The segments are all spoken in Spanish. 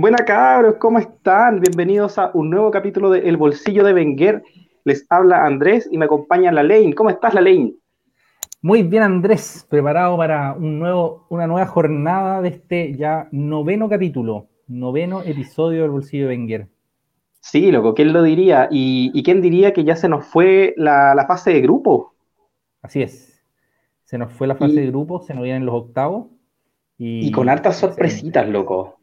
Buenas cabros, ¿cómo están? Bienvenidos a un nuevo capítulo de El Bolsillo de Wenger. Les habla Andrés y me acompaña la Lane. ¿Cómo estás, la Lane? Muy bien, Andrés, preparado para un nuevo, una nueva jornada de este ya noveno capítulo, noveno episodio del Bolsillo de Wenger. Sí, loco, ¿quién lo diría? ¿Y, quién diría que ya se nos fue la, fase de grupo? Así es. Se nos fue la fase de grupo, se nos vienen los octavos. Y, con hartas sorpresitas, loco.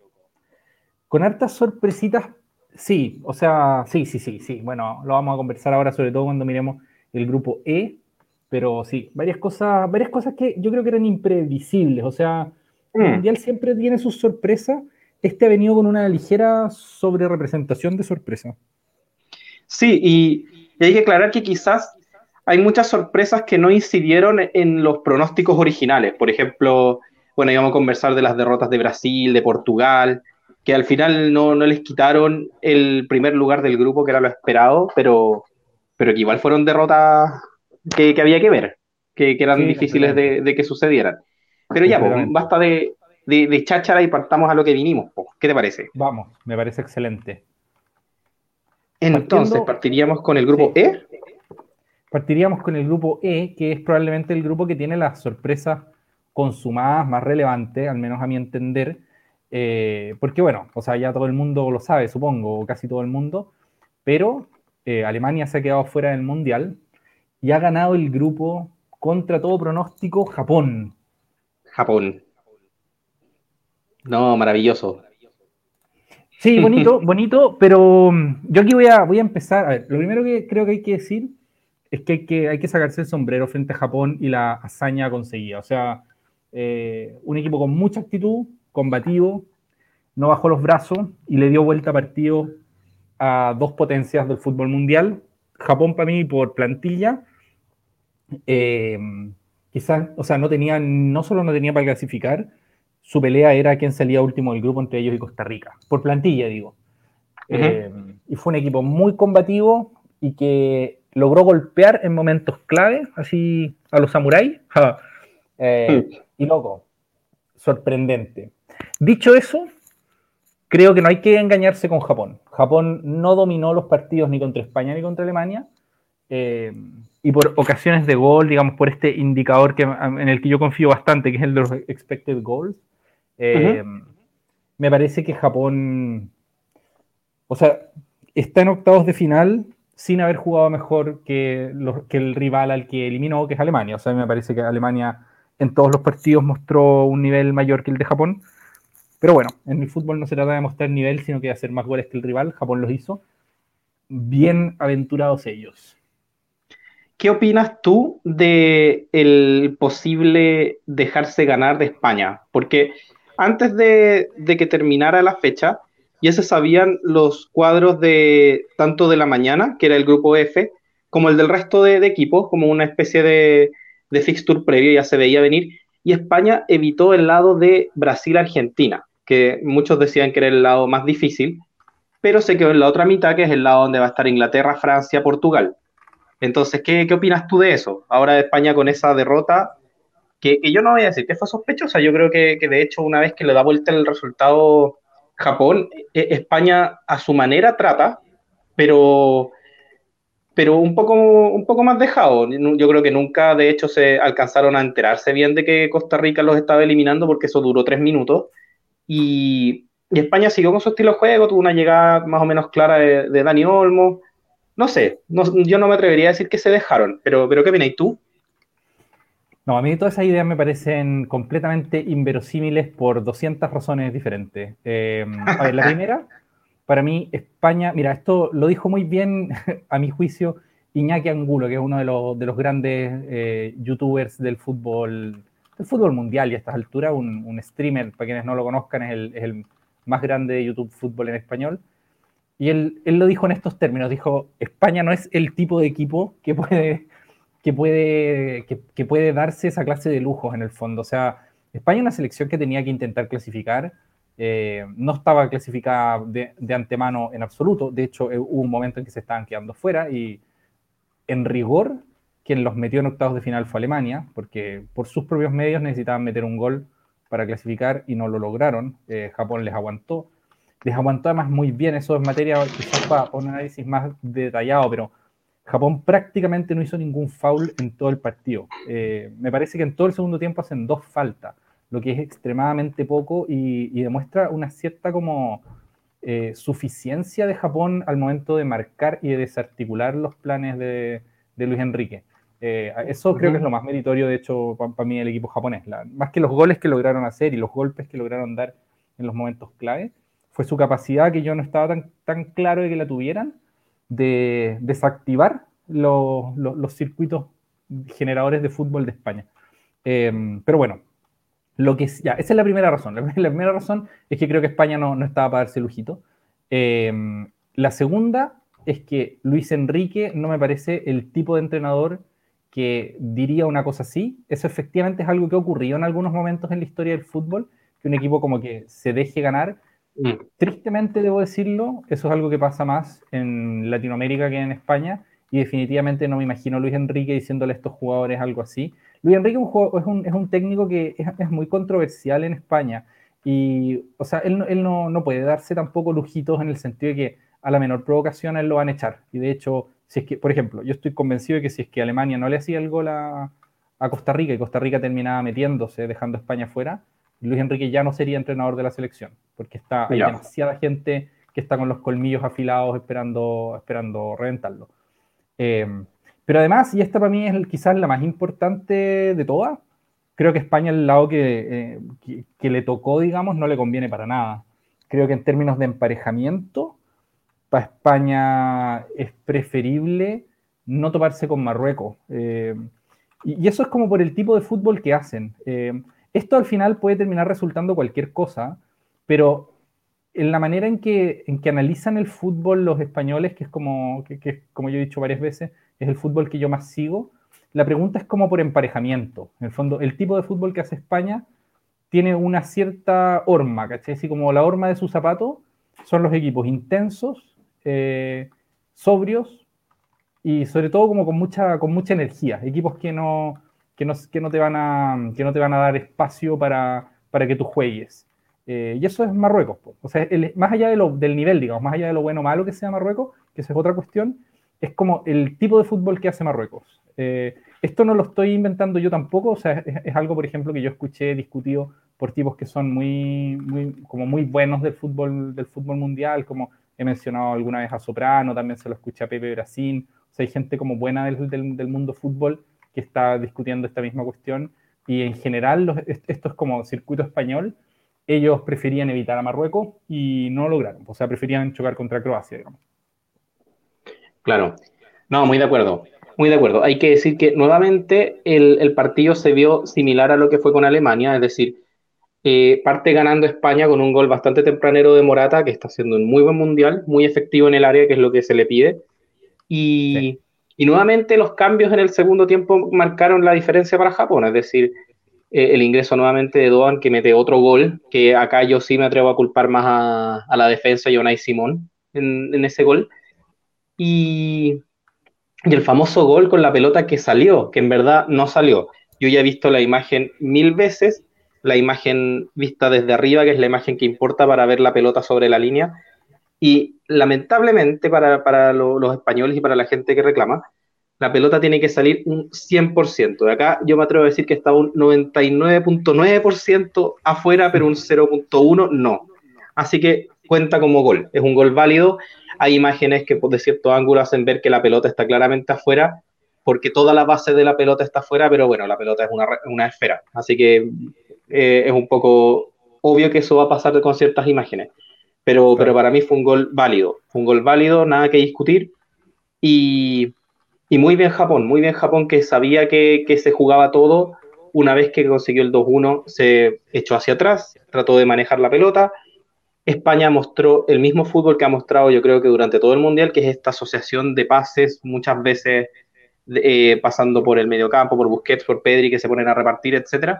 Con hartas sorpresitas, sí, o sea, sí, sí, sí, sí. Bueno, lo vamos a conversar ahora, sobre todo cuando miremos el grupo E, pero sí, varias cosas, varias cosas que yo creo que eran imprevisibles. O sea, el mm. Mundial siempre tiene sus sorpresas. Este ha venido con una ligera sobre representación de sorpresa. Sí, y, hay que aclarar que quizás hay muchas sorpresas que no incidieron en los pronósticos originales. Por ejemplo, bueno, íbamos a conversar de las derrotas de Brasil, de Portugal, que al final no, les quitaron el primer lugar del grupo, que era lo esperado, pero, pero que igual fueron derrotas que, había que ver, que, eran difíciles de, que sucedieran. Pero ya, pues, basta de, de, cháchara y partamos a lo que vinimos. ¿Qué te parece? Vamos, me parece excelente. Entonces, ¿partiríamos con el grupo E? Partiríamos con el grupo E, que es probablemente el grupo que tiene las sorpresas consumadas más relevantes, al menos a mi entender, eh, porque bueno, o sea, ya todo el mundo lo sabe, supongo, o casi todo el mundo, pero eh, Alemania se ha quedado fuera del Mundial y ha ganado el grupo contra todo pronóstico Japón. Japón. No, maravilloso. Sí, bonito, bonito, pero mm, yo aquí voy a, voy a empezar. A ver, lo primero que creo que hay que decir es que hay que, hay que sacarse el sombrero frente a Japón y la hazaña conseguida. O sea, eh, un equipo con mucha actitud, combativo, no bajó los brazos y le dio vuelta a partido a dos potencias del fútbol mundial. Japón para mí por plantilla, eh, quizás, o sea, no tenía, no solo no tenía para clasificar, su pelea era quién salía último del grupo entre ellos y Costa Rica, por plantilla digo. Eh, y fue un equipo muy combativo y que logró golpear en momentos clave, así a los samuráis. Eh, y loco, sorprendente. Dicho eso, creo que no hay que engañarse con Japón. Japón no dominó los partidos ni contra España ni contra Alemania. Eh, y por ocasiones de gol, digamos, por este indicador que, en el que yo confío bastante, que es el de los expected goals, eh, me parece que Japón, o sea, está en octavos de final sin haber jugado mejor que, que el rival al que eliminó, que es Alemania. O sea, me parece que Alemania en todos los partidos mostró un nivel mayor que el de Japón. Pero bueno, en el fútbol no se trata de mostrar nivel, sino que de hacer más goles que el rival. Japón los hizo. Bien aventurados ellos. ¿Qué opinas tú de el posible dejarse ganar de España? Porque antes de, que terminara la fecha, ya se sabían los cuadros de tanto de la mañana, que era el grupo F, como el del resto de, equipos, como una especie de, de fixture previo, ya se veía venir, y España evitó el lado de Brasil-Argentina, que muchos decían que era el lado más difícil, pero se quedó en la otra mitad, que es el lado donde va a estar Inglaterra, Francia, Portugal. Entonces, ¿qué, opinas tú de eso? Ahora España con esa derrota, que, yo no voy a decir que fue sospechosa, yo creo que, de hecho una vez que le da vuelta el resultado Japón, e, España a su manera trata, pero, pero un, poco, un poco más dejado. Yo creo que nunca, de hecho, se alcanzaron a enterarse bien de que Costa Rica los estaba eliminando porque eso duró tres minutos. Y, España siguió con su estilo de juego, tuvo una llegada más o menos clara de, de Dani Olmo no sé, yo no me atrevería a decir que se dejaron, pero, pero ¿qué opinas tú? No, a mí todas esas ideas me parecen completamente inverosímiles por 200 razones diferentes. Eh, a ver, la primera, para mí, España, mira, esto lo dijo muy bien, a mi juicio, Iñaki Angulo, que es uno de los, de los grandes eh, youtubers del fútbol, del fútbol mundial y a estas alturas, un, streamer, para quienes no lo conozcan, es el, el más grande de YouTube fútbol en español. Y él, él, lo dijo en estos términos, dijo, España no es el tipo de equipo que puede, que puede, que, puede darse esa clase de lujos en el fondo. O sea, España es una selección que tenía que intentar clasificar, eh, no estaba clasificada de, de, antemano en absoluto, de hecho eh, hubo un momento en que se estaban quedando fuera y en rigor quien los metió en octavos de final fue Alemania, porque por sus propios medios necesitaban meter un gol para clasificar y no lo lograron, eh, Japón les aguantó. les aguantó además muy bien. Eso es materia quizás para un análisis más detallado, pero Japón prácticamente no hizo ningún foul en todo el partido. Eh, me parece que en todo el segundo tiempo hacen dos faltas, lo que es extremadamente poco y, demuestra una cierta como eh, suficiencia de Japón al momento de marcar y de desarticular los planes de, Luis Enrique. Eh, eso creo que es lo más meritorio, de hecho, para mí el equipo japonés. más que los goles que lograron hacer y los golpes que lograron dar en los momentos clave, fue su capacidad que yo no estaba tan, tan claro de que la tuvieran de desactivar los, circuitos generadores de fútbol de España. Em, pero bueno, lo que ya, esa es la primera razón. La, primera razón es que creo que España no, no estaba para darse lujito. Em, la segunda es que Luis Enrique no me parece el tipo de entrenador que diría una cosa así. Eso efectivamente es algo que ocurrió en algunos momentos en la historia del fútbol, que un equipo como que se deje ganar Mm. Tristemente debo decirlo, eso es algo que pasa más en Latinoamérica que en España y definitivamente no me imagino a Luis Enrique diciéndole a estos jugadores algo así. Luis Enrique es un, es un, técnico que es, muy controversial en España y, o sea, él, él no, no, puede darse tampoco lujitos en el sentido de que a la menor provocación él lo van a echar. Y de hecho, si es que, por ejemplo, yo estoy convencido de que si es que Alemania no le hacía el gol a, a Costa Rica y Costa Rica terminaba metiéndose, dejando a España fuera, Luis Enrique ya no sería entrenador de la selección, porque está, hay demasiada gente que está con los colmillos afilados esperando, esperando reventarlo. Eh, pero además, y esta para mí es quizás la más importante de todas, creo que España, el lado eh, que, que, le tocó, digamos, no le conviene para nada. Creo que en términos de emparejamiento, para España es preferible no toparse con Marruecos. Eh, y, eso es como por el tipo de fútbol que hacen. Esto al final puede terminar resultando cualquier cosa, pero en la manera en que, en que analizan el fútbol los españoles, que es como, que, como yo he dicho varias veces, es el fútbol que yo más sigo, la pregunta es como por emparejamiento. En el fondo, el tipo de fútbol que hace España tiene una cierta horma, ¿cachai? Así como la horma de su zapato son los equipos intensos, eh, sobrios y sobre todo como con mucha, con mucha energía. Equipos que no, que no, que no, te, van a, que no te van a dar espacio para, para que tú juegues. Eh, y eso es Marruecos. O sea, más allá de lo, del nivel, digamos, más allá de lo bueno o malo que sea Marruecos, que esa es otra cuestión, es como el tipo de fútbol que hace Marruecos. Eh, esto no lo estoy inventando yo tampoco, o sea, es, algo, por ejemplo, que yo escuché discutido por tipos que son muy, muy, como muy buenos del fútbol, del fútbol mundial, como he mencionado alguna vez a Soprano, también se lo escuché a Pepe Brasín, o sea, hay gente como buena del, del, del mundo fútbol que está discutiendo esta misma cuestión. Y en general, los, esto es como circuito español. Ellos preferían evitar a Marruecos y no lo lograron. O sea, preferían chocar contra Croacia, digamos. Claro. No, muy de acuerdo. Muy de acuerdo. Hay que decir que nuevamente el, partido se vio similar a lo que fue con Alemania, es decir, eh, parte ganando España con un gol bastante tempranero de Morata, que está haciendo un muy buen mundial, muy efectivo en el área, que es lo que se le pide. Y, y nuevamente los cambios en el segundo tiempo marcaron la diferencia para Japón, es decir, eh, el ingreso nuevamente de Doan que mete otro gol, que acá yo sí me atrevo a culpar más a, la defensa y a Simón en, ese gol. Y, y el famoso gol con la pelota que salió, que en verdad no salió. Yo ya he visto la imagen mil veces, la imagen vista desde arriba, que es la imagen que importa para ver la pelota sobre la línea, y lamentablemente para, los españoles y para la gente que reclama, la pelota tiene que salir un 100%. De acá yo me atrevo a decir que está un 99.9% afuera, pero un 0.1% no. Así que cuenta como gol. Es un gol válido. Hay imágenes que de cierto ángulo hacen ver que la pelota está claramente afuera, porque toda la base de la pelota está afuera, pero bueno, la pelota es una, esfera. Así que eh, es un poco obvio que eso va a pasar con ciertas imágenes. Pero, pero para mí fue un gol válido, fue un gol válido, nada que discutir. Y, y muy bien Japón, muy bien Japón que sabía que, que se jugaba todo. Una vez que consiguió el 2-1, se echó hacia atrás, trató de manejar la pelota. España mostró el mismo fútbol que ha mostrado yo creo que durante todo el Mundial, que es esta asociación de pases, muchas veces eh, pasando por el mediocampo, por Busquets, por Pedri, que se ponen a repartir, etc.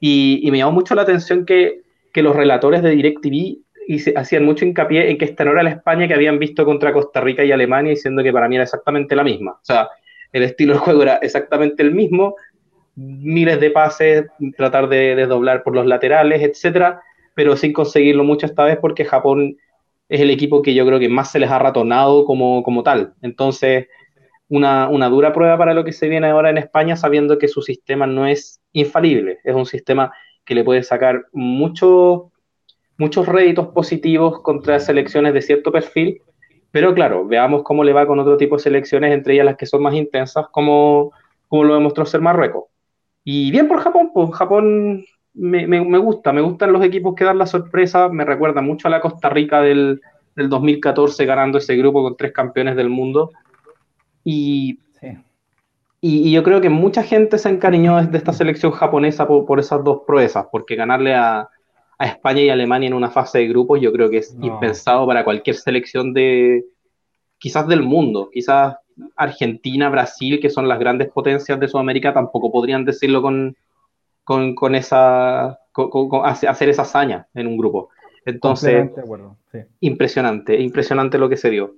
Y, y me llamó mucho la atención que, que los relatores de DirecTV hacían mucho hincapié en que esta no era la España que habían visto contra Costa Rica y Alemania, diciendo que para mí era exactamente la misma. O sea, el estilo de juego era exactamente el mismo, miles de pases, tratar de, doblar por los laterales, etcétera, pero sin conseguirlo mucho esta vez porque Japón es el equipo que yo creo que más se les ha ratonado como, como tal. Entonces, una, una, dura prueba para lo que se viene ahora en España, sabiendo que su sistema no es infalible, es un sistema que le puede sacar muchos muchos réditos positivos contra selecciones de cierto perfil, pero claro, veamos cómo le va con otro tipo de selecciones, entre ellas las que son más intensas, como, como lo demostró ser Marruecos. Y bien por Japón, pues Japón me, me, gusta, me gustan los equipos que dan la sorpresa, me recuerda mucho a la Costa Rica del, del 2014 ganando ese grupo con tres campeones del mundo. Y, y, yo creo que mucha gente se encariñó de esta selección japonesa por, esas dos proezas, porque ganarle a, a, España y Alemania en una fase de grupos yo creo que es impensado para cualquier selección de quizás del mundo, quizás Argentina, Brasil, que son las grandes potencias de Sudamérica, tampoco podrían decirlo con, con, esa, hacer esa hazaña en un grupo. Entonces, impresionante, impresionante lo que se dio.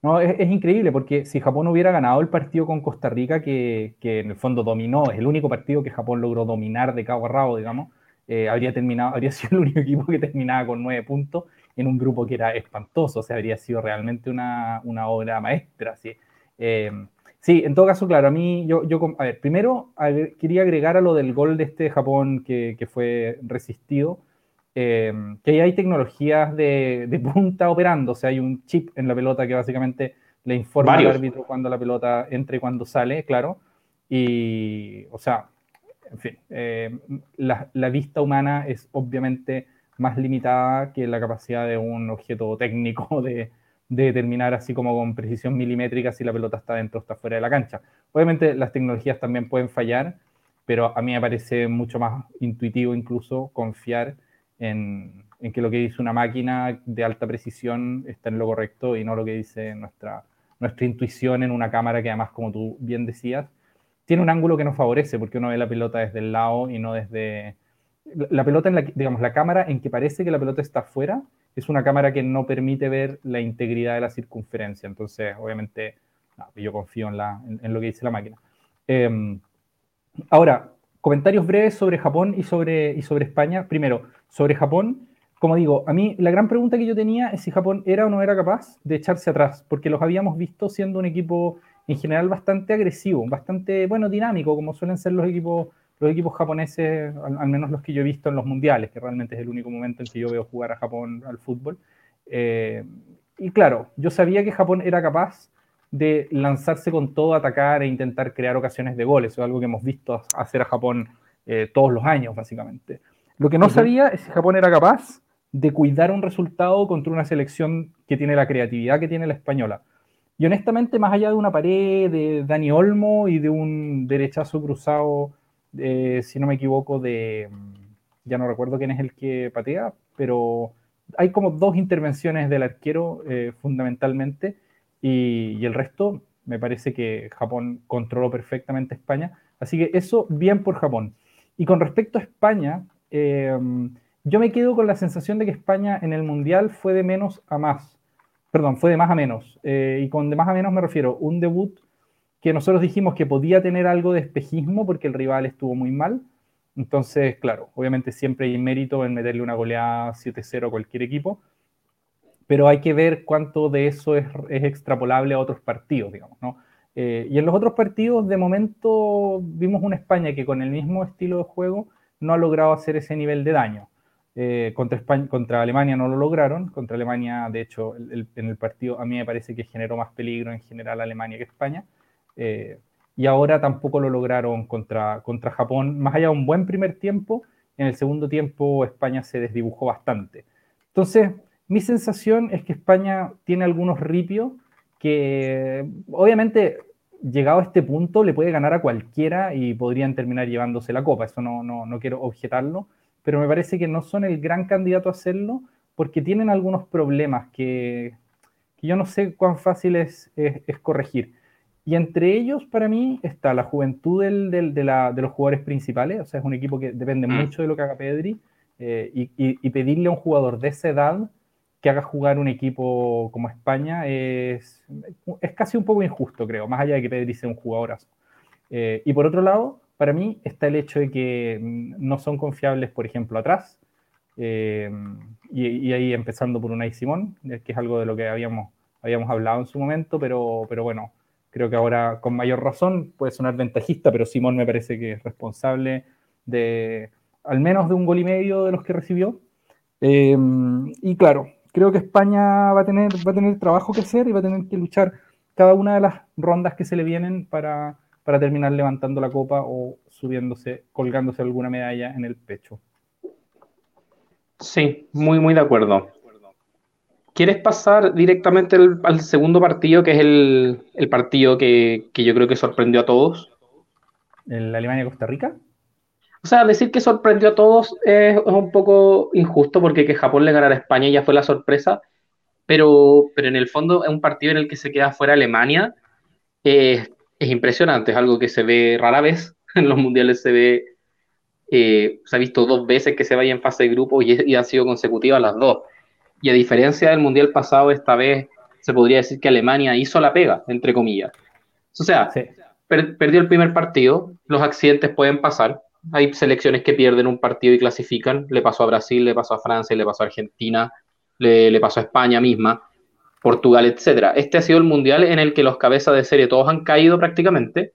No, es, increíble porque si Japón hubiera ganado el partido con Costa Rica, que, en el fondo dominó, es el único partido que Japón logró dominar de cabo a rabo, digamos, eh, habría terminado, habría sido el único equipo que terminaba con nueve puntos en un grupo que era espantoso, o sea, habría sido realmente una, obra maestra, ¿sí? Eh, Sí, en todo caso, claro, a mí, yo, yo a ver, primero quería agregar a lo del gol de este Japón que, que fue resistido, eh, que hay tecnologías de, de, punta operando, o sea, hay un chip en la pelota que básicamente le informa al árbitro cuando la pelota entra y cuando sale, claro, y, o sea, en fin, eh, la, la vista humana es obviamente más limitada que la capacidad de un objeto técnico de, de determinar así como con precisión milimétrica si la pelota está dentro o está fuera de la cancha. Obviamente las tecnologías también pueden fallar, pero a mí me parece mucho más intuitivo incluso confiar en, que lo que dice una máquina de alta precisión está en lo correcto y no lo que dice nuestra, nuestra intuición en una cámara que además, como tú bien decías, tiene un ángulo que nos favorece porque uno ve la pelota desde el lado y no desde... La pelota, en la, digamos, la cámara en que parece que la pelota está fuera es una cámara que no permite ver la integridad de la circunferencia. Entonces, obviamente, yo confío en, lo que dice la máquina. Em, ahora, comentarios breves sobre Japón y sobre, y sobre España. Primero, sobre Japón, como digo, a mí la gran pregunta que yo tenía es si Japón era o no era capaz de echarse atrás, porque los habíamos visto siendo un equipo en general bastante agresivo, bastante, bueno, dinámico, como suelen ser los equipos los equipos japoneses, al, menos los que yo he visto en los mundiales, que realmente es el único momento en que yo veo jugar a Japón al fútbol. Eh, y claro, yo sabía que Japón era capaz de lanzarse con todo, atacar e intentar crear ocasiones de goles, es algo que hemos visto hacer a Japón eh, todos los años, básicamente. Lo que no sabía es si Japón era capaz de cuidar un resultado contra una selección que tiene la creatividad que tiene la española. Y honestamente, más allá de una pared de Dani Olmo y de un derechazo cruzado si no me equivoco, de, ya no recuerdo quién es el que patea, pero hay como dos intervenciones del arquero eh, fundamentalmente y, el resto me parece que Japón controló perfectamente España. Así que eso bien por Japón. Y con respecto a España, eh, yo me quedo con la sensación de que España en el Mundial fue de menos a más. Perdón, fue de más a menos. Eh, y con de más a menos me refiero un debut que nosotros dijimos que podía tener algo de espejismo porque el rival estuvo muy mal. Entonces, claro, obviamente siempre hay mérito en meterle una goleada 7-0 a cualquier equipo, pero hay que ver cuánto de eso es, extrapolable a otros partidos, digamos, ¿no? Eh, y en los otros partidos, de momento, vimos una España que con el mismo estilo de juego no ha logrado hacer ese nivel de daño. Eh, contra, España, contra Alemania no lo lograron, contra Alemania, de hecho, en el partido a mí me parece que generó más peligro en general Alemania que España. Eh, y ahora tampoco lo lograron contra, contra Japón. Más allá de un buen primer tiempo, en el segundo tiempo España se desdibujó bastante. Entonces, mi sensación es que España tiene algunos ripios que obviamente llegado a este punto le puede ganar a cualquiera y podrían terminar llevándose la copa. Eso no, no, no quiero objetarlo, pero me parece que no son el gran candidato a hacerlo porque tienen algunos problemas que, que yo no sé cuán fácil es, es corregir. Y entre ellos, para mí, está la juventud del, del, de, la, de, los jugadores principales. O sea, es un equipo que depende mm. mucho de lo que haga Pedri. Eh, y, y, pedirle a un jugador de esa edad que haga jugar un equipo como España es, es casi un poco injusto, creo, más allá de que Pedri sea un jugadorazo. Eh, y por otro lado, para mí está el hecho de que mm, no son confiables, por ejemplo, atrás. Eh, y, ahí empezando por Unai Simón, que es algo de lo que habíamos, habíamos hablado en su momento, pero, pero bueno, creo que ahora con mayor razón puede sonar ventajista, pero Simón me parece que es responsable de al menos de un gol y medio de los que recibió. Eh, y claro, creo que España va a, tener, va a tener trabajo que hacer y va a tener que luchar cada una de las rondas que se le vienen para, para terminar levantando la copa o subiéndose, colgándose alguna medalla en el pecho. Sí, muy, muy de acuerdo. ¿Quieres pasar directamente al, segundo partido, que es el, partido que, yo creo que sorprendió a todos? ¿El Alemania-Costa Rica? O sea, decir que sorprendió a todos es, un poco injusto porque que Japón le ganara a España ya fue la sorpresa, pero, pero en el fondo es un partido en el que se queda fuera Alemania. es impresionante, es algo que se ve rara vez en los mundiales, se ve, eh, se ha visto dos veces que se vaya en fase de grupo y, y han sido consecutivas las dos. Y a diferencia del mundial pasado, esta vez se podría decir que Alemania hizo la pega, entre comillas. O sea, perdió el primer partido, los accidentes pueden pasar, hay selecciones que pierden un partido y clasifican. Le pasó a Brasil, le pasó a Francia, le pasó a Argentina, le, pasó a España misma, Portugal, etcétera. Este ha sido el mundial en el que los cabezas de serie todos han caído prácticamente.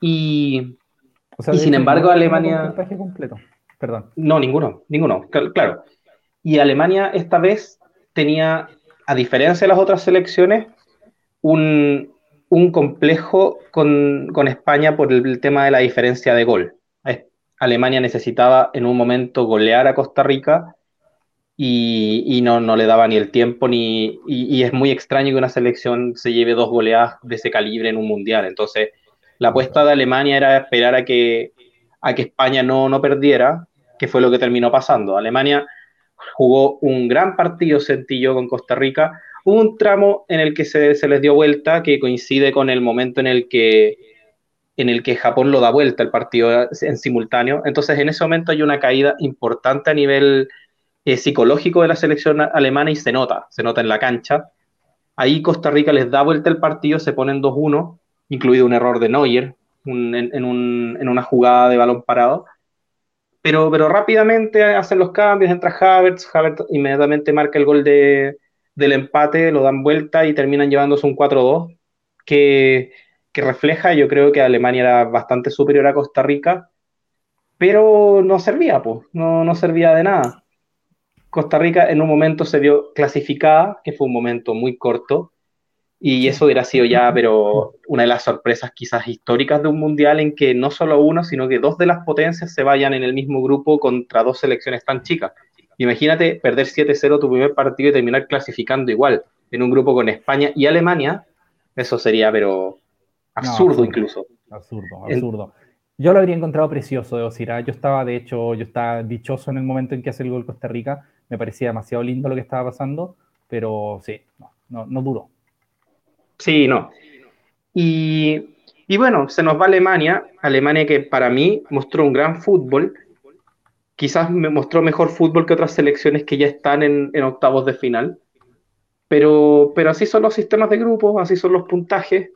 Y, sin embargo, Alemania. completo. Perdón. No, ninguno, ninguno, claro. Y Alemania esta vez tenía, a diferencia de las otras selecciones, un, complejo con, con, España por el tema de la diferencia de gol. Alemania necesitaba en un momento golear a Costa Rica y, no, no, le daba ni el tiempo ni y, es muy extraño que una selección se lleve dos goleadas de ese calibre en un mundial. Entonces, la apuesta de Alemania era esperar a que, a que España no, no perdiera, que fue lo que terminó pasando. Alemania jugó un gran partido sencillo con Costa Rica. Hubo un tramo en el que se, se les dio vuelta que coincide con el momento en el que en el que Japón lo da vuelta el partido en simultáneo. Entonces, en ese momento hay una caída importante a nivel eh, psicológico de la selección alemana y se nota, se nota en la cancha. Ahí Costa Rica les da vuelta el partido, se ponen 2-1, incluido un error de Neuer en, una jugada de balón parado. Pero, pero rápidamente hacen los cambios, entra Havertz, Havertz inmediatamente marca el gol de, del empate, lo dan vuelta y terminan llevándose un 4-2, que que refleja, yo creo que Alemania era bastante superior a Costa Rica, pero no servía, pues, no, no servía de nada. Costa Rica en un momento se vio clasificada, que fue un momento muy corto, y eso hubiera sido ya, pero una de las sorpresas quizás históricas de un mundial en que no solo uno, sino que dos de las potencias se vayan en el mismo grupo contra dos selecciones tan chicas. Imagínate perder 7-0 tu primer partido y terminar clasificando igual en un grupo con España y Alemania. Eso sería, pero Absurdo, incluso. Absurdo, absurdo. Yo lo habría encontrado precioso, de decir. Yo estaba, de hecho, yo estaba dichoso en el momento en que hace el gol Costa Rica. Me parecía demasiado lindo lo que estaba pasando, pero sí, no, no, duró. Sí, no. Y, y, bueno, se nos va Alemania. Alemania que para mí mostró un gran fútbol. Quizás me mostró mejor fútbol que otras selecciones que ya están en, en octavos de final. Pero, pero así son los sistemas de grupos, así son los puntajes.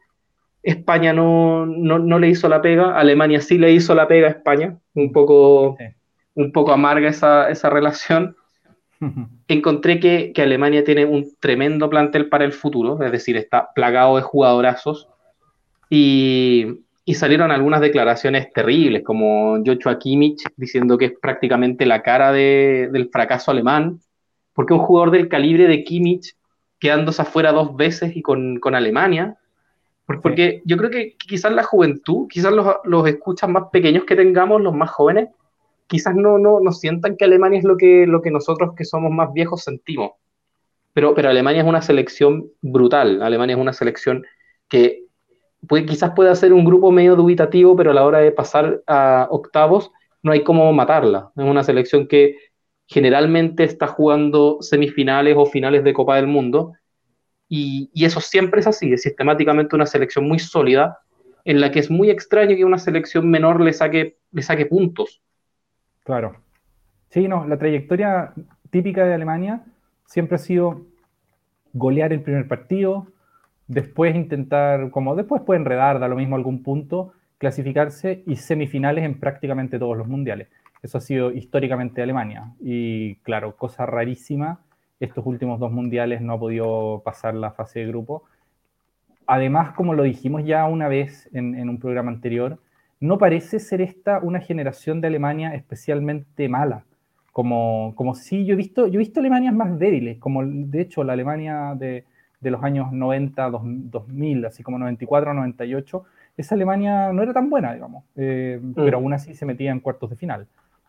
España no, le hizo la pega, Alemania sí le hizo la pega a España, un poco, un poco amarga esa, relación. Encontré que, Alemania tiene un tremendo plantel para el futuro, es decir, está plagado de jugadorazos. Y, salieron algunas declaraciones terribles, como Joshua Kimmich diciendo que es prácticamente la cara del fracaso alemán, porque un jugador del calibre de Kimmich quedándose afuera dos veces y con, con Alemania, porque yo creo que quizás la juventud, quizás los, los escuchas más pequeños que tengamos, los más jóvenes, quizás no, no, no sientan que Alemania es lo que, lo que nosotros que somos más viejos sentimos. Pero, pero Alemania es una selección brutal. Alemania es una selección que puede, quizás puede ser un grupo medio dubitativo, pero a la hora de pasar a octavos no hay cómo matarla. Es una selección que generalmente está jugando semifinales o finales de Copa del Mundo y, eso siempre es así, es sistemáticamente una selección muy sólida, en la que es muy extraño que una selección menor le saque, le saque puntos. Claro. Sí, no, la trayectoria típica de Alemania siempre ha sido golear el primer partido, después intentar, como después puede enredar, da lo mismo algún punto, clasificarse y semifinales en prácticamente todos los mundiales. Eso ha sido históricamente Alemania. Y claro, cosa rarísima, estos últimos dos mundiales no ha podido pasar la fase de grupo. Además, como lo dijimos ya una vez en, un programa anterior, no parece ser esta una generación de Alemania especialmente mala. Como, como si yo he visto, yo he visto Alemanias más débiles, como de hecho la Alemania de, de los años 90, 2000, así como 94, 98, esa Alemania no era tan buena, digamos, eh, mm. pero aún así se metía en cuartos de final.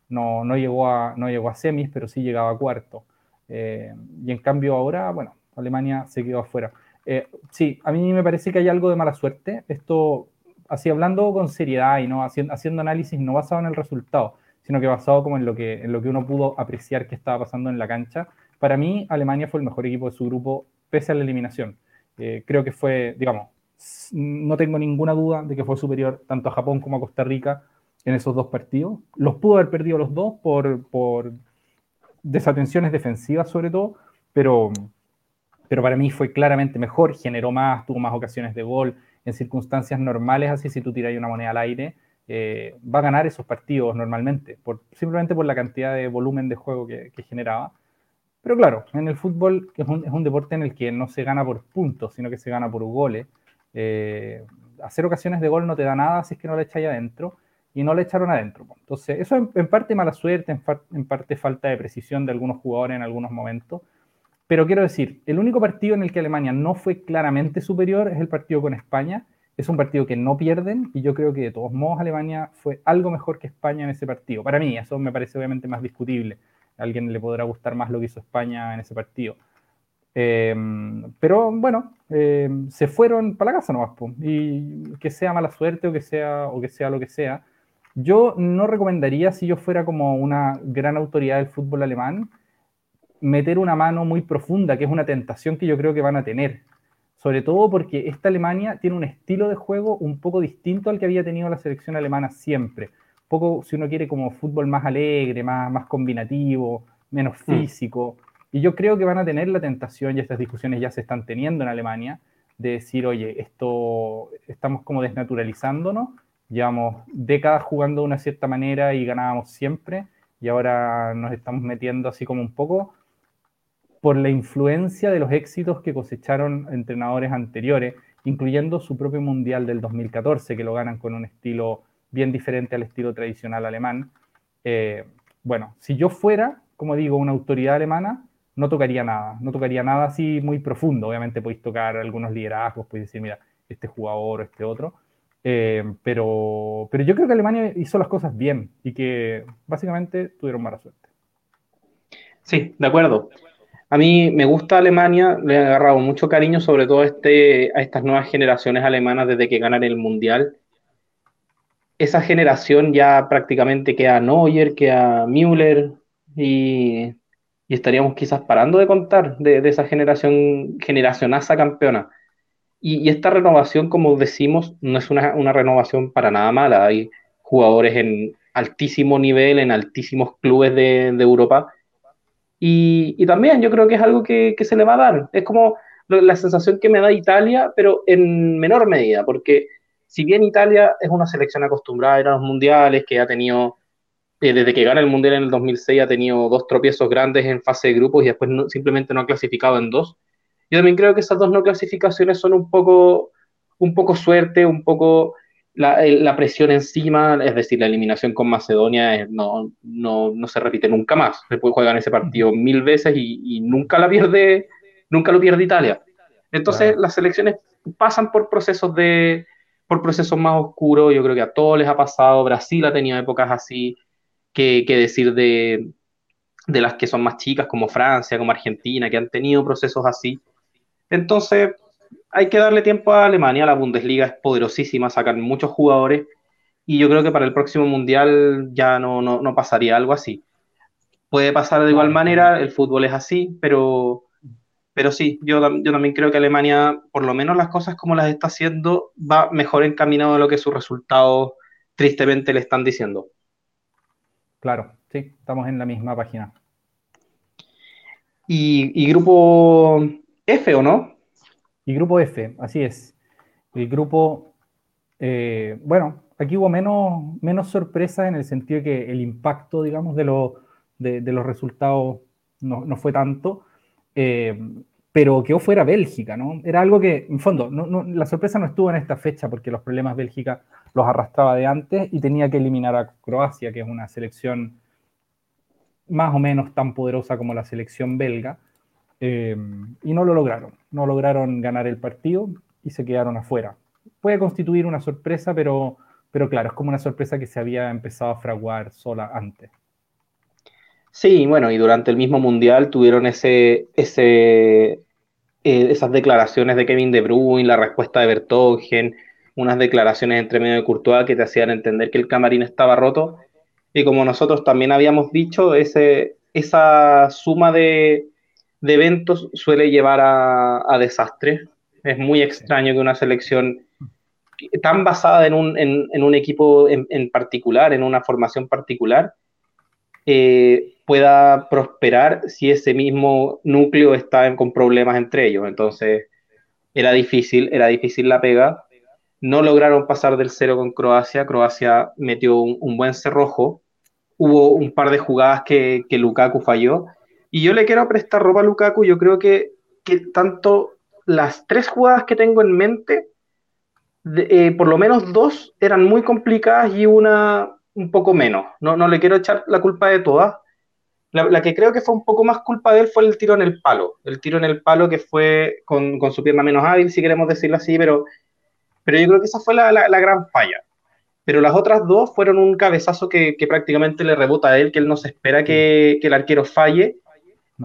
No, no, llegó, a, no llegó a semis, pero sí llegaba a cuarto. Eh, y en cambio ahora, bueno, Alemania se quedó afuera. Eh, sí, a mí me parece que hay algo de mala suerte. Esto, así hablando con seriedad y no haciendo, haciendo análisis no basado en el resultado, sino que basado como en lo que, en lo que uno pudo apreciar que estaba pasando en la cancha. Para mí, Alemania fue el mejor equipo de su grupo pese a la eliminación. creo que fue, digamos, no tengo ninguna duda de que fue superior tanto a Japón como a Costa Rica en esos dos partidos. Los pudo haber perdido los dos por, por desatenciones defensivas sobre todo, pero, pero para mí fue claramente mejor, generó más, tuvo más ocasiones de gol en circunstancias normales, así si tú tiras una moneda al aire, eh, va a ganar esos partidos normalmente, por, simplemente por la cantidad de volumen de juego que, generaba. Pero claro, en el fútbol es un, deporte en el que no se gana por puntos, sino que se gana por goles. Eh, hacer ocasiones de gol no te da nada si es que no le echáis adentro y no le echaron adentro. Entonces, eso en, en parte mala suerte, en, parte falta de precisión de algunos jugadores en algunos momentos. Pero quiero decir, el único partido en el que Alemania no fue claramente superior es el partido con España. Es un partido que no pierden y yo creo que de todos modos Alemania fue algo mejor que España en ese partido. Para mí, eso me parece obviamente más discutible. Alguien le podrá gustar más lo que hizo España en ese partido. Em, pero bueno, em, se fueron para la casa nomás, y que sea mala suerte o que sea, o que sea lo que sea. Yo no recomendaría, si yo fuera como una gran autoridad del fútbol alemán, meter una mano muy profunda, que es una tentación que yo creo que van a tener. Sobre todo porque esta Alemania tiene un estilo de juego un poco distinto al que había tenido la selección alemana siempre. Un poco, si uno quiere, como fútbol más alegre, más, más combinativo, menos mm. físico. Y yo creo que van a tener la tentación, y estas discusiones ya se están teniendo en Alemania, de decir, oye, esto estamos como desnaturalizándonos, llevamos décadas jugando de una cierta manera y ganábamos siempre, y ahora nos estamos metiendo así como un poco por la influencia de los éxitos que cosecharon entrenadores anteriores, incluyendo su propio Mundial del 2014, que lo ganan con un estilo bien diferente al estilo tradicional alemán. Eh, bueno, si yo fuera, como digo, una autoridad alemana, no tocaría nada, no tocaría nada así muy profundo. Obviamente podéis tocar algunos liderazgos, podéis decir, mira, este jugador o este otro. Eh, pero, pero yo creo que Alemania hizo las cosas bien y que básicamente tuvieron mala suerte. Sí, de acuerdo. A mí me gusta Alemania, le he agarrado mucho cariño, sobre todo a, este, a estas nuevas generaciones alemanas desde que ganan el Mundial. Esa generación ya prácticamente queda Neuer, queda Müller y y estaríamos quizás parando de contar de, esa generación, generacionaza campeona. Y, esta renovación, como decimos, no es una, renovación para nada mala. Hay jugadores en altísimo nivel, en altísimos clubes de, Europa. Y, también yo creo que es algo que, se le va a dar. Es como la sensación que me da Italia, pero en menor medida, porque si bien Italia es una selección acostumbrada a ir a los mundiales, que ha tenido eh, desde que gana el Mundial en el 2006 ha tenido dos tropiezos grandes en fase de grupos y después simplemente no ha clasificado en dos. Yo también creo que esas dos no clasificaciones son un poco, un poco suerte, un poco la, la presión encima, es decir, la eliminación con Macedonia no, no, no, se repite nunca más. Después juegan ese partido mil veces y, y nunca, la pierde, nunca lo pierde Italia. Entonces las selecciones pasan por procesos de por procesos más oscuros, yo creo que a todos les ha pasado, Brasil ha tenido épocas así, que, decir de, las que son más chicas, como Francia, como Argentina, que han tenido procesos así. Entonces, hay que darle tiempo a Alemania, la Bundesliga es poderosísima, sacan muchos jugadores, y yo creo que para el próximo Mundial ya no, no, pasaría algo así. Puede pasar de igual manera, el fútbol es así, pero, pero sí, yo, yo también creo que Alemania, por lo menos las cosas como las está haciendo, va mejor encaminado de lo que sus resultados tristemente le están diciendo. Claro, sí, estamos en la misma página. ¿Y, grupo F o no? Y grupo F, así es. El grupo Eh, bueno, aquí hubo menos, menos sorpresas en el sentido de que el impacto, digamos, de, de, los resultados no, no, fue tanto, eh, pero quedó fuera Bélgica, ¿no? Era algo que, en fondo, no, la sorpresa no estuvo en esta fecha porque los problemas Bélgica los arrastraba de antes y tenía que eliminar a Croacia, que es una selección más o menos tan poderosa como la selección belga, eh, y no lo lograron. No lograron ganar el partido y se quedaron afuera. Puede constituir una sorpresa, pero, pero claro, es como una sorpresa que se había empezado a fraguar sola antes. Sí, bueno, y durante el mismo mundial tuvieron ese, ese, eh, esas declaraciones de Kevin De Bruyne, la respuesta de Bertogen, unas declaraciones entre medio de Courtois que te hacían entender que el camarín estaba roto. Y como nosotros también habíamos dicho, ese, esa suma de, de eventos suele llevar a, a desastres. Es muy extraño que una selección tan basada en un, en, en un equipo en, en, particular, en una formación particular, eh, pueda prosperar si ese mismo núcleo está con problemas entre ellos. Entonces, era difícil, era difícil la pega. No lograron pasar del cero con Croacia. Croacia metió un, un buen cerrojo. Hubo un par de jugadas que, que Lukaku falló y yo le quiero prestar ropa a Lukaku, yo creo que, que tanto las tres jugadas que tengo en mente, eh, por lo menos dos eran muy complicadas y una un poco menos. No, no le quiero echar la culpa de todas. La, que creo que fue un poco más culpa de él fue el tiro en el palo. El tiro en el palo que fue con, con su pierna menos hábil, si queremos decirlo así, pero, pero yo creo que esa fue la, la, gran falla. Pero las otras dos fueron un cabezazo que, que, prácticamente le rebota a él, que él no se espera que, que el arquero falle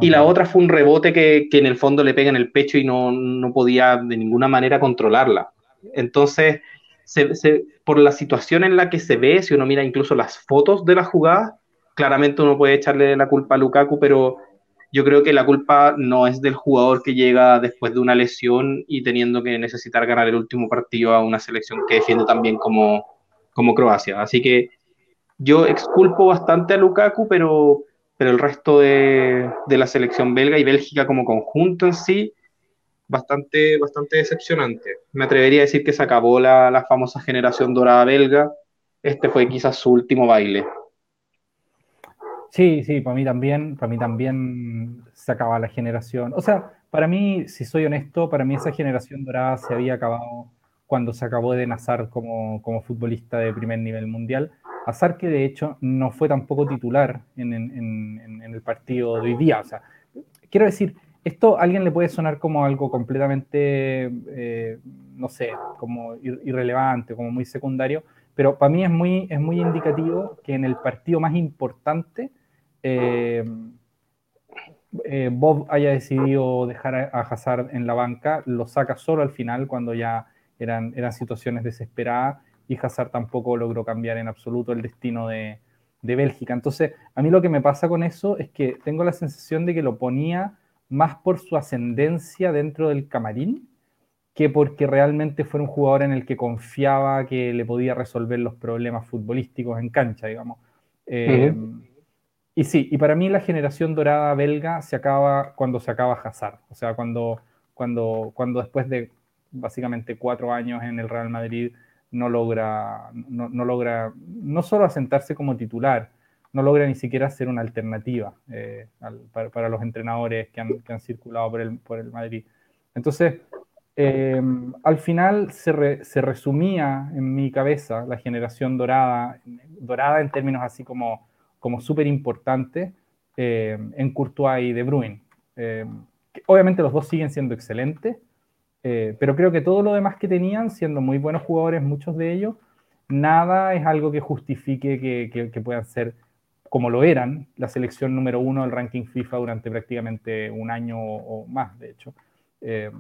y la otra fue un rebote que, que, en el fondo le pega en el pecho y no, no podía de ninguna manera controlarla. Entonces, se, se, por la situación en la que se ve, si uno mira incluso las fotos de la jugada, claramente uno puede echarle la culpa a Lukaku, pero yo creo que la culpa no es del jugador que llega después de una lesión y teniendo que necesitar ganar el último partido a una selección que defiende también como, como Croacia. Así que yo exculpo bastante a Lukaku, pero, pero el resto de, de, la selección belga y Bélgica como conjunto en sí, bastante, bastante decepcionante. Me atrevería a decir que se acabó la, la famosa generación dorada belga. Este fue quizás su último baile. Sí, sí, para mí también, para mí también se acaba la generación. O sea, para mí, si soy honesto, para mí esa generación dorada se había acabado cuando se acabó de Nazar como, como futbolista de primer nivel mundial. Azar que de hecho no fue tampoco titular en, en, en, el partido de hoy día. O sea, quiero decir, esto a alguien le puede sonar como algo completamente, eh, no sé, como irrelevante, como muy secundario, pero para mí es muy, es muy indicativo que en el partido más importante eh, eh, Bob haya decidido dejar a Hazard en la banca, lo saca solo al final cuando ya eran, eran situaciones desesperadas y Hazard tampoco logró cambiar en absoluto el destino de, de, Bélgica. Entonces, a mí lo que me pasa con eso es que tengo la sensación de que lo ponía más por su ascendencia dentro del camarín que porque realmente fuera un jugador en el que confiaba que le podía resolver los problemas futbolísticos en cancha, digamos. Eh, y sí, y para mí la generación dorada belga se acaba cuando se acaba Hazard, o sea, cuando, cuando, cuando después de básicamente cuatro años en el Real Madrid no logra, no, logra, no solo asentarse como titular, no logra ni siquiera ser una alternativa eh, para, los entrenadores que han, que han circulado por el, por el, Madrid. Entonces, eh, al final se, se, resumía en mi cabeza la generación dorada, dorada en términos así como, como súper importante, eh, en Courtois y De Bruyne. obviamente los dos siguen siendo excelentes, eh, pero creo que todo lo demás que tenían, siendo muy buenos jugadores, muchos de ellos, nada es algo que justifique que, puedan ser, como lo eran, la selección número uno del ranking FIFA durante prácticamente un año o, más, de hecho. Eh,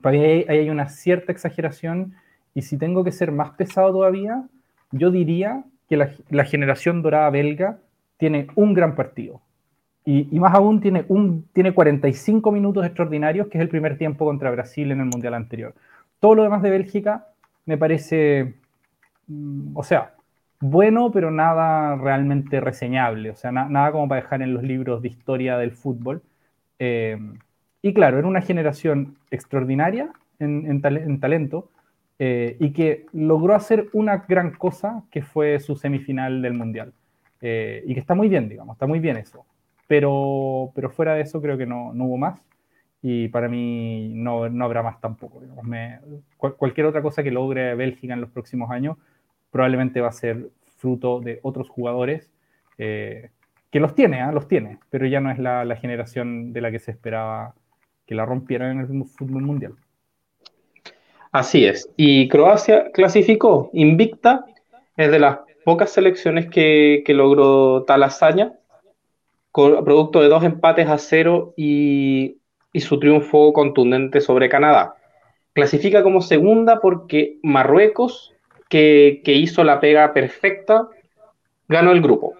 para hay una cierta exageración y si tengo que ser más pesado todavía, yo diría que la generación dorada belga tiene un gran partido. Y, más aún tiene, un, tiene 45 minutos extraordinarios, que es el primer tiempo contra Brasil en el Mundial anterior. Todo lo demás de Bélgica me parece, mm, o sea, bueno, pero nada realmente reseñable, o sea, na, nada como para dejar en los libros de historia del fútbol. Eh, y claro, era una generación extraordinaria en talento, eh, y que logró hacer una gran cosa que fue su semifinal del Mundial. Eh, y que está muy bien, digamos, está muy bien eso. Pero, pero fuera de eso creo que no, hubo más y para mí no, no habrá más tampoco. cualquier otra cosa que logre Bélgica en los próximos años probablemente va a ser fruto de otros jugadores eh, que los tiene, ¿ah? los tiene, pero ya no es la, la, generación de la que se esperaba que la rompieran en el fútbol mundial. Así es. Y Croacia clasificó invicta, es de las pocas selecciones que, que logró tal hazaña, con, producto de dos empates a cero y, y su triunfo contundente sobre Canadá. Clasifica como segunda porque Marruecos, que, que hizo la pega perfecta, ganó el grupo.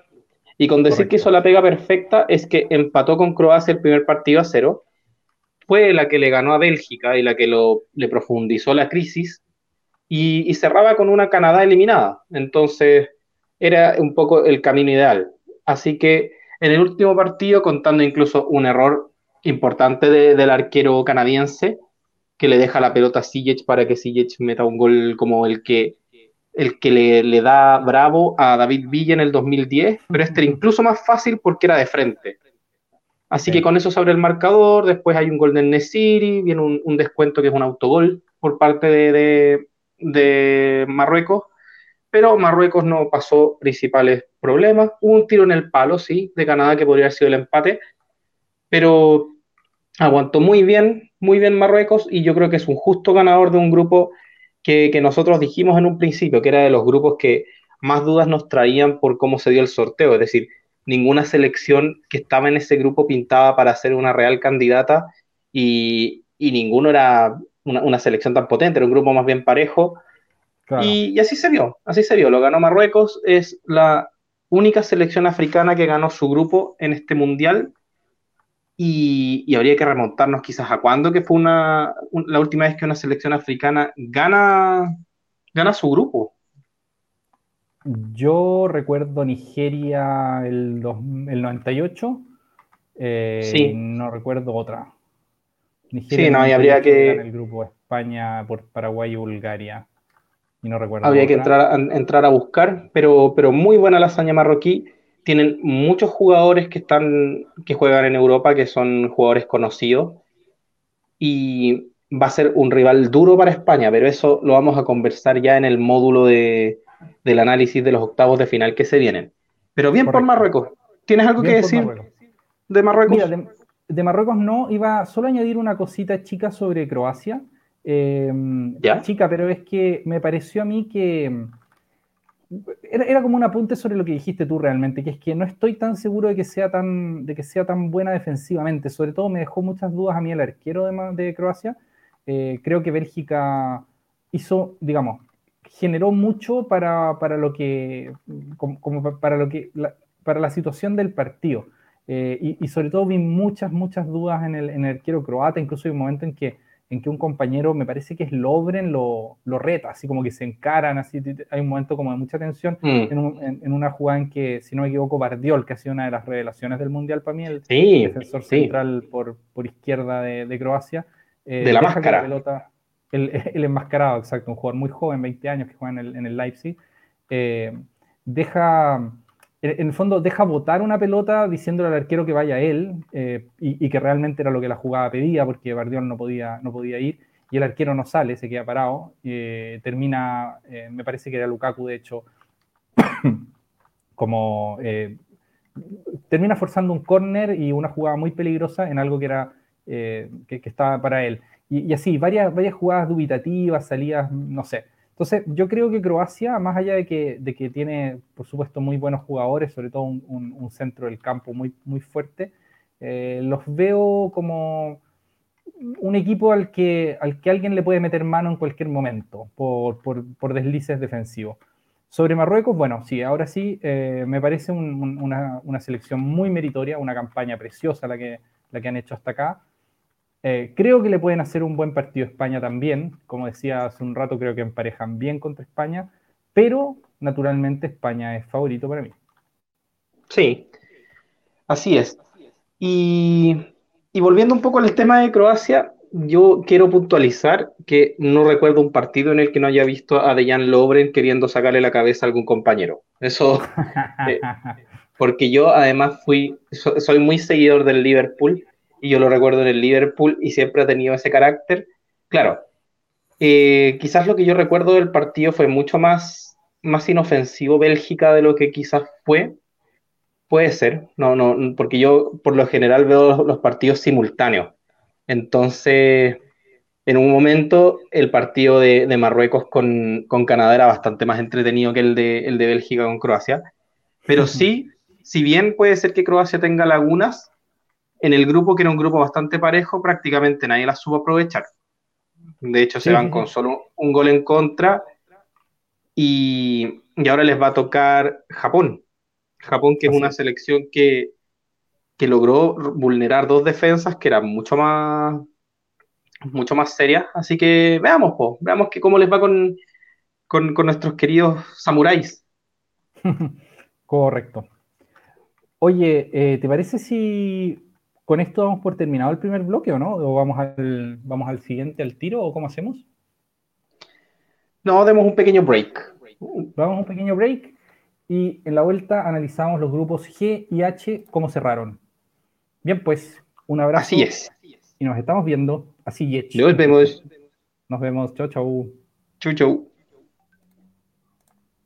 Y con decir que hizo la pega perfecta es que empató con Croacia el primer partido a cero, fue la que le ganó a Bélgica y la que lo, le profundizó la crisis, y, cerraba con una Canadá eliminada. Entonces era un poco el camino ideal. Así que en el último partido, contando incluso un error importante del arquero canadiense, que le deja la pelota a Sijic para que Sijic meta un gol como el que el que le, da bravo a David Villa en el 2010, pero este era incluso más fácil porque era de frente. Así que con eso se abre el marcador, después hay un gol del Nesiri, viene un, descuento que es un autogol por parte de, de, Marruecos, pero Marruecos no pasó principales problemas. Hubo un tiro en el palo, sí, de Canadá que podría haber sido el empate, pero aguantó muy bien, muy bien Marruecos y yo creo que es un justo ganador de un grupo que, nosotros dijimos en un principio, que era de los grupos que más dudas nos traían por cómo se dio el sorteo, es decir, ninguna selección que estaba en ese grupo pintaba para ser una real candidata y, y ninguno era una, selección tan potente, era un grupo más bien parejo. Y, y, así se vio, así se vio. Lo ganó Marruecos, es la única selección africana que ganó su grupo en este mundial y, habría que remontarnos quizás a cuándo, que fue una, la última vez que una selección africana gana, gana su grupo. Yo recuerdo Nigeria el, el 98. Eh, sí. No recuerdo otra. Nigeria sí, no, y habría que. En el grupo España, por Paraguay y Bulgaria. Y no recuerdo. Habría que entrar, entrar a buscar, pero, pero muy buena la hazaña marroquí tienen muchos jugadores que están que juegan en Europa que son jugadores conocidos y va a ser un rival duro para España, pero eso lo vamos a conversar ya en el módulo de, del análisis de los octavos de final que se vienen. Pero bien por Marruecos. ¿Tienes algo que decir de Marruecos? Mira, de, Marruecos no, iba solo a añadir una cosita chica sobre Croacia. Eh, chica, pero es que me pareció a mí que era, como un apunte sobre lo que dijiste tú realmente, que es que no estoy tan seguro de que sea tan, de que sea tan buena defensivamente. Sobre todo me dejó muchas dudas a mí el arquero de, Croacia. Eh, creo que Bélgica hizo, digamos, generó mucho para, lo que, como, para lo que, la, para la situación del partido. Eh, y, sobre todo vi muchas, muchas dudas en el, en el arquero croata. Incluso hay un momento en que en que un compañero, me parece que es Lobren, lo, lo reta, así como que se encaran, así hay un momento como de mucha tensión mm. en, una jugada en que, si no me equivoco, Bardiol, que ha sido una de las revelaciones del Mundial para mí, el defensor central por, por izquierda de, Croacia. Eh, de la máscara. pelota, el, el, enmascarado, exacto, un jugador muy joven, 20 años, que juega en el, en el Leipzig, eh, deja en el fondo deja botar una pelota diciéndole al arquero que vaya él eh, y, que realmente era lo que la jugada pedía porque Bardiol no podía, no podía ir y el arquero no sale, se queda parado, eh, termina, eh, me parece que era Lukaku de hecho, como termina forzando un córner y una jugada muy peligrosa en algo que era que, estaba para él. Y, y, así, varias, varias jugadas dubitativas, salidas, no sé. Entonces, yo creo que Croacia, más allá de que, tiene, por supuesto, muy buenos jugadores, sobre todo un, centro del campo muy, muy fuerte, eh, los veo como un equipo al que, al que alguien le puede meter mano en cualquier momento por, por, por deslices defensivos. Sobre Marruecos, bueno, sí, ahora sí, eh, me parece una, una, selección muy meritoria, una campaña preciosa la que, la que han hecho hasta acá. Eh, creo que le pueden hacer un buen partido a España también. Como decía hace un rato, creo que emparejan bien contra España, pero naturalmente España es favorito para mí. Sí, así es. Y, volviendo un poco al tema de Croacia, yo quiero puntualizar que no recuerdo un partido en el que no haya visto a Dejan Lobren queriendo sacarle la cabeza a algún compañero. Eso, eh, porque yo además fui, soy muy seguidor del Liverpool y yo lo recuerdo en el Liverpool y siempre ha tenido ese carácter. Claro, eh, quizás lo que yo recuerdo del partido fue mucho más, más inofensivo Bélgica de lo que quizás fue. Puede ser, no, no, porque yo por lo general veo los partidos simultáneos. Entonces, en un momento, el partido de, Marruecos con, Canadá era bastante más entretenido que el de, el de Bélgica con Croacia. Pero sí, si bien puede ser que Croacia tenga lagunas, en el grupo, que era un grupo bastante parejo, prácticamente nadie las supo aprovechar. De hecho, se van con solo un gol en contra y, ahora les va a tocar Japón. Japón, que es una selección que, que logró vulnerar dos defensas que eran mucho más mucho más serias. Así que veamos, veamos que cómo les va con, con, nuestros queridos samuráis. Correcto. Oye, eh, ¿te parece si con esto damos por terminado el primer bloque o no? ¿O vamos al, vamos al siguiente, al tiro, o cómo hacemos? No, demos un pequeño break. Vamos a un pequeño break y en la vuelta analizamos los grupos G y H, cómo cerraron. Bien, pues, un abrazo. Así es. Y nos estamos viendo. Así es. Nos vemos. Nos vemos. Chau, chau. Chau, chau.